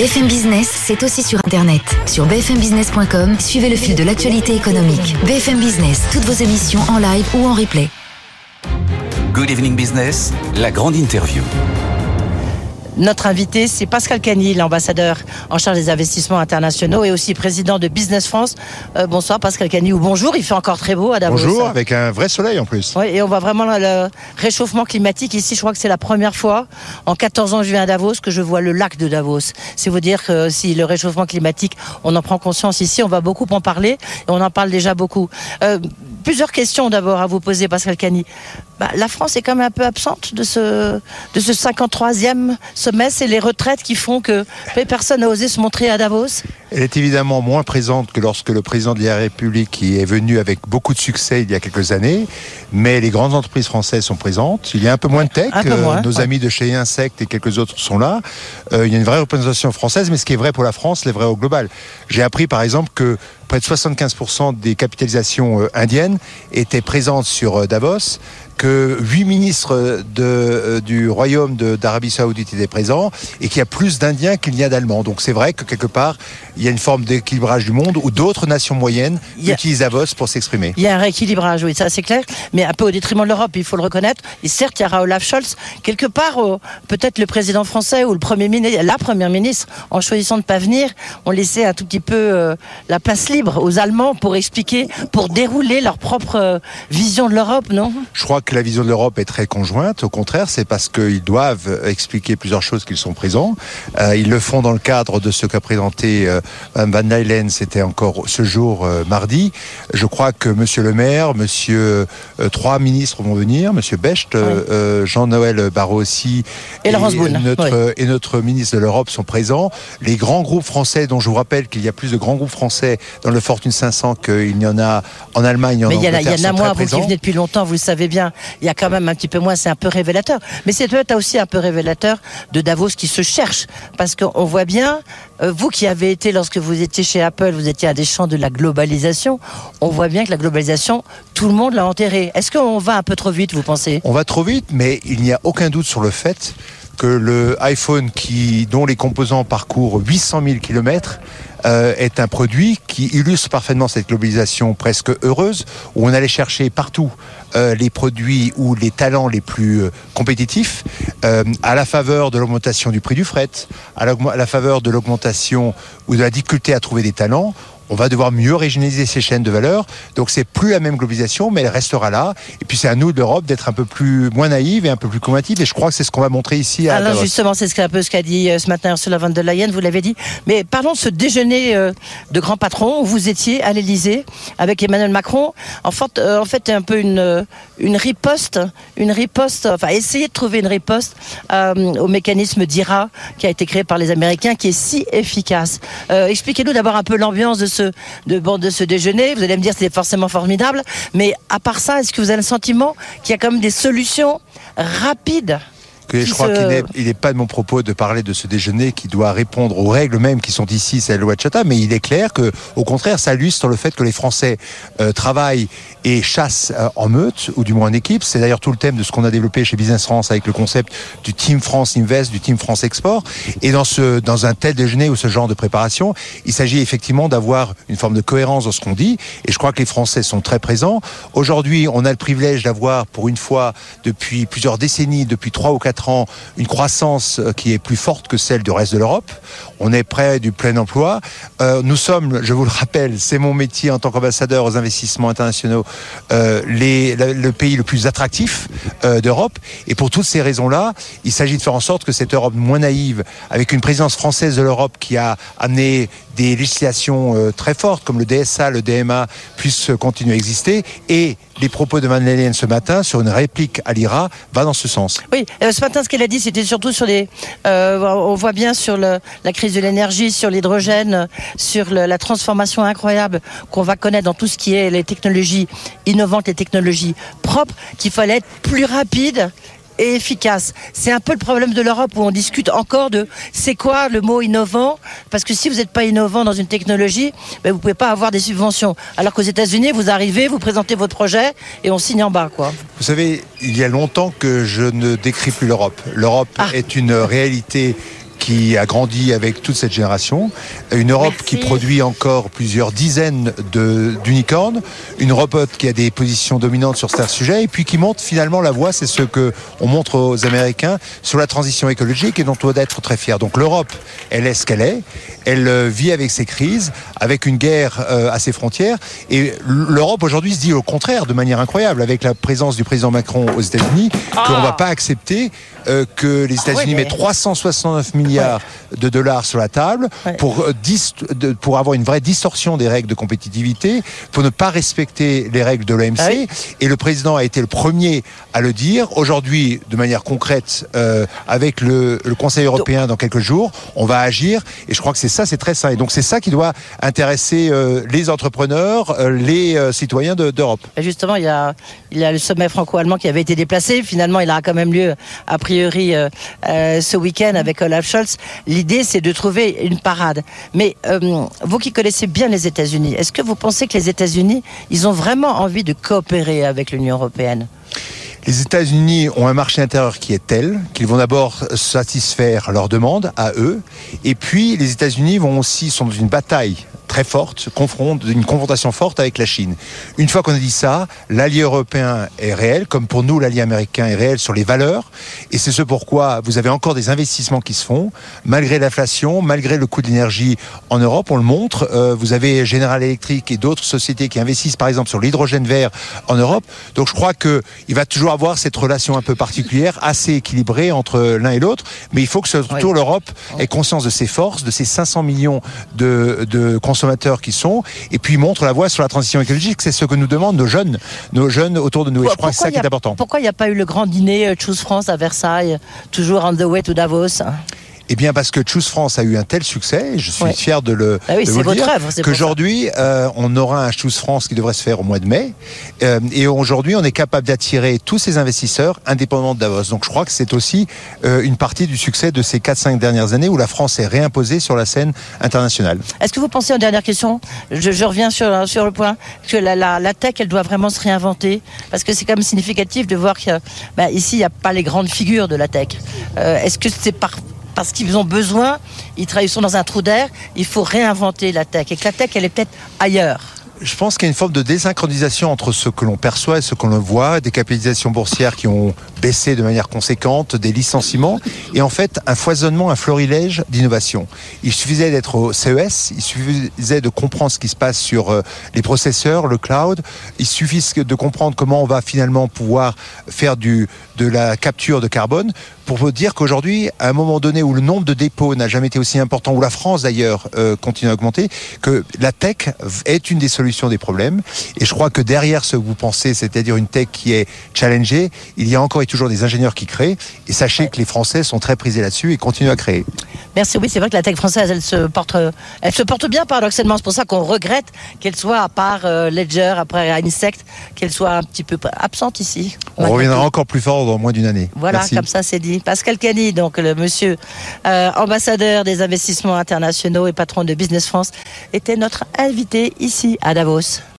BFM Business, c'est aussi sur Internet. Sur bfmbusiness.com, suivez le fil de l'actualité économique. BFM Business, toutes vos émissions en live ou en replay. Good Evening Business, la grande interview. Notre invité, c'est Pascal Cagny, l'ambassadeur en charge des investissements internationaux et aussi président de Business France. Euh, bonsoir Pascal Cagny, ou bonjour, il fait encore très beau à Davos. Bonjour, avec un vrai soleil en plus. Oui, et on voit vraiment le, réchauffement climatique ici. Je crois que c'est la première fois en 14 ans que je viens à Davos que je vois le lac de Davos. C'est vous dire que si le réchauffement climatique, on en prend conscience ici, on va beaucoup en parler et on en parle déjà beaucoup. Euh, plusieurs questions d'abord à vous poser, Pascal Cagny. Bah, la France est quand même un peu absente de ce, de ce 53e sommet. C'est les retraites qui font que personne n'a osé se montrer à Davos. Elle est évidemment moins présente que lorsque le président de la République y est venu avec beaucoup de succès il y a quelques années. Mais les grandes entreprises françaises sont présentes. Il y a un peu moins de tech. Un peu moins, Euh, nos ouais. amis de chez Insect et quelques autres sont là. Euh, il y a une vraie représentation française, mais ce qui est vrai pour la France, l'est vrai au global. J'ai appris par exemple que près de 75% des capitalisations euh, indiennes étaient présentes sur Davos, que huit ministres de, euh, du royaume d'Arabie Saoudite étaient présents et qu'il y a plus d'Indiens qu'il n'y a d'Allemands. Donc c'est vrai que quelque part, il y a une forme d'équilibrage du monde où d'autres nations moyennes a- utilisent Davos pour s'exprimer. Il y a un rééquilibrage, oui, ça c'est clair, mais un peu au détriment de l'Europe, il faut le reconnaître. Et certes, il y a Olaf Scholz. Quelque part, peut-être le président français ou le premier ministre, la première ministre, en choisissant de ne pas venir, ont laissé un tout petit peu euh, la place libre aux Allemands pour expliquer, pour dérouler leur propre euh, vision de l'Europe, non? Je crois que la vision de l'Europe est très conjointe. Au contraire, c'est parce qu'ils doivent expliquer plusieurs choses qu'ils sont présents. Euh, ils le font dans le cadre de ce qu'a présenté euh, Mme Van Leyen, c'était encore ce jour euh, mardi. Je crois que Monsieur le maire, euh, trois ministres vont venir, Monsieur Becht, Jean-Noël Barrot aussi, Et Boone, notre oui. et notre ministre de l'Europe sont présents. Les grands groupes français, dont je vous rappelle qu'il y a plus de grands groupes français dans le Fortune 500 qu'il n'y en a en Allemagne, en Mais il y en a, y en a moins, vous qui venez depuis longtemps, vous le savez bien. Il y a quand même un petit peu moins, c'est un peu révélateur. Mais c'est peut-être aussi un peu révélateur de Davos qui se cherche. Parce qu'on voit bien, euh, vous qui avez été, lorsque vous étiez chez Apple, vous étiez à des champs de la globalisation, on voit bien que la globalisation, tout le monde l'a enterrée. Est-ce qu'on va un peu trop vite, vous pensez? On va trop vite, mais il n'y a aucun doute sur le fait que le iPhone, dont les composants parcourent 800 000 km, est un produit qui illustre parfaitement cette globalisation presque heureuse, où on allait chercher partout euh, les produits ou les talents les plus euh, compétitifs, euh, à la faveur de l'augmentation du prix du fret, à la faveur de l'augmentation ou de la difficulté à trouver des talents. On va devoir mieux régionaliser ces chaînes de valeur. Donc c'est plus la même globalisation, mais elle restera là. Et puis c'est à nous d'Europe d'être un peu plus moins naïve et un peu plus combative. Et je crois que c'est ce qu'on va montrer ici à Alors Davos. justement, c'est ce un peu ce qu'a dit euh, ce matin Ursula von der Leyen, vous l'avez dit. Mais parlons de ce déjeuner euh, de grands patrons où vous étiez à l'Elysée avec Emmanuel Macron. En fait, euh, en fait un peu une, une riposte, une riposte, enfin essayer de trouver une riposte euh, au mécanisme d'IRA qui a été créé par les Américains, qui est si efficace. Euh, Expliquez-nous d'abord un peu l'ambiance de ce, de, bon, de ce déjeuner. Vous allez me dire c'est forcément formidable, mais à part ça, est-ce que vous avez le sentiment qu'il y a quand même des solutions rapides Que je crois se- qu'il n'est pas de mon propos de parler de ce déjeuner qui doit répondre aux règles mêmes qui sont ici, c'est la loi de Chatham, mais il est clair que, au contraire, ça illustre le fait que les Français euh, travaillent et chassent euh, en meute, ou du moins en équipe. C'est d'ailleurs tout le thème de ce qu'on a développé chez Business France avec le concept du Team France Invest, du Team France Export. Et dans, ce, dans un tel déjeuner ou ce genre de préparation, il s'agit effectivement d'avoir une forme de cohérence dans ce qu'on dit. Et je crois que les Français sont très présents. Aujourd'hui, on a le privilège d'avoir, pour une fois, depuis plusieurs décennies, depuis trois ou quatre ans, une croissance euh, qui est plus forte que celle du reste de l'Europe. On est près du plein emploi. Euh, nous sommes, je vous le rappelle, c'est mon métier en tant qu'ambassadeur aux investissements internationaux, euh, le, pays le plus attractif d'Europe. Et pour toutes ces raisons-là, il s'agit de faire en sorte que cette Europe moins naïve, avec une présidence française de l'Europe qui a amené des législations très fortes comme le DSA, le DMA, puissent continuer à exister. Et les propos de Van Leyen ce matin sur une réplique à l'IRA va dans ce sens. Oui, ce matin, ce qu'elle a dit, c'était surtout sur les. euh, on voit bien sur la crise de l'énergie, sur l'hydrogène, sur la transformation incroyable qu'on va connaître dans tout ce qui est les technologies innovantes, les technologies propres, qu'il fallait être plus rapide et efficace. C'est un peu le problème de l'Europe où on discute encore de c'est quoi le mot innovant parce que si vous n'êtes pas innovant dans une technologie, ben vous pouvez pas avoir des subventions. Alors qu'aux États-Unis, vous arrivez, vous présentez votre projet et on signe en bas quoi. Vous savez, il y a longtemps que je ne décris plus l'Europe. L'Europe Ah. est une réalité qui a grandi avec toute cette génération, une Europe Merci. qui produit encore plusieurs dizaines d'unicornes, une Europe qui a des positions dominantes sur certains sujets et puis qui montre finalement la voie, c'est ce que on montre aux Américains sur la transition écologique et dont on doit être très fier. Donc l'Europe, elle est ce qu'elle est, elle euh, vit avec ses crises, avec une guerre euh, à ses frontières. Et l'Europe aujourd'hui se dit au contraire de manière incroyable avec la présence du président Macron aux États-Unis qu'on ne va pas accepter euh, que les États-Unis Ah mais- mettent 369 milliards de dollars sur la table Ouais. pour, euh, de- pour avoir une vraie distorsion des règles de compétitivité, pour ne pas respecter les règles de l'OMC. Ah oui. Et le président a été le premier à le dire. Aujourd'hui, de manière concrète, euh, avec le, le Conseil européen dans quelques jours, on va agir. Et je crois que c'est ça, c'est très sain. Et donc c'est ça qui doit intéresser euh, les entrepreneurs, euh, les citoyens de- d'Europe. Justement, il y, a, il y a le sommet franco-allemand qui avait été déplacé. Finalement, il aura quand même lieu, a priori, ce week-end avec Olaf Scholz. L'idée, c'est de trouver une parade. Mais euh, vous qui connaissez bien les États-Unis, est-ce que vous pensez que les États-Unis, ils ont vraiment envie de coopérer avec l'Union européenne? Les États-Unis ont un marché intérieur qui est tel qu'ils vont d'abord satisfaire leurs demandes à eux, et puis les États-Unis vont aussi sont dans une bataille très forte, confronte, une confrontation forte avec la Chine. Une fois qu'on a dit ça, l'allié européen est réel, comme pour nous l'allié américain est réel sur les valeurs, et c'est ce pourquoi vous avez encore des investissements qui se font, malgré l'inflation, malgré le coût de l'énergie en Europe, on le montre. Euh, vous avez General Electric et d'autres sociétés qui investissent par exemple sur l'hydrogène vert en Europe. Donc je crois que il va toujours avoir cette relation un peu particulière, assez équilibrée entre l'un et l'autre, mais il faut que surtout Oui. l'Europe ait conscience de ses forces, de ses 500 millions de, de consommateurs qui sont, et puis montre la voie sur la transition écologique. C'est ce que nous demandent nos jeunes, nos jeunes autour de nous. Et je crois que c'est ça qui est important. Pourquoi il n'y a pas eu le grand dîner euh, Choose France à Versailles, toujours on the way to Davos hein? Eh bien, parce que Choose France a eu un tel succès, et je suis Ouais. fier de le, Ah oui, de vous dire, qu'aujourd'hui, euh, on aura un Choose France qui devrait se faire au mois de mai. Euh, et aujourd'hui, on est capable d'attirer tous ces investisseurs indépendamment de Davos. Donc, je crois que c'est aussi euh, une partie du succès de ces 4-5 dernières années où la France est réimposée sur la scène internationale. Est-ce que vous pensez, en dernière question, je, je reviens sur, sur le point, que la, la, la tech, elle doit vraiment se réinventer? Parce que c'est quand même significatif de voir que bah, il n'y a pas les grandes figures de la tech. Euh, Est-ce que c'est par, parce qu'ils ont besoin, ils, sont dans un trou d'air, il faut réinventer la tech. Et que la tech, elle est peut-être ailleurs Je pense qu'il y a une forme de désynchronisation entre ce que l'on perçoit et ce que l'on voit, des capitalisations boursières qui ont baissé de manière conséquente, des licenciements, et en fait un foisonnement, un florilège d'innovation. Il suffisait d'être au CES, il suffisait de comprendre ce qui se passe sur euh, les processeurs, le cloud, il suffit de comprendre comment on va finalement pouvoir faire du, de la capture de carbone pour vous dire qu'aujourd'hui, à un moment donné où le nombre de dépôts n'a jamais été aussi important, où la France d'ailleurs euh, continue à augmenter, que la tech est une des solutions des problèmes. Et je crois que derrière ce que vous pensez, c'est-à-dire une tech qui est challengée, il y a encore et toujours des ingénieurs qui créent. Et sachez que les Français sont très prisés là-dessus et continuent à créer. Merci. Oui, c'est vrai que la tech française, elle se porte, elle se porte bien paradoxalement. C'est pour ça qu'on regrette qu'elle soit, à part euh, Ledger, après Insect, qu'elle soit un petit peu absente ici. On reviendra encore plus fort dans moins d'une année. Voilà, Merci. comme ça c'est dit. Pascal Cani, donc le monsieur euh, ambassadeur des investissements internationaux et patron de Business France, était notre invité ici à Davos.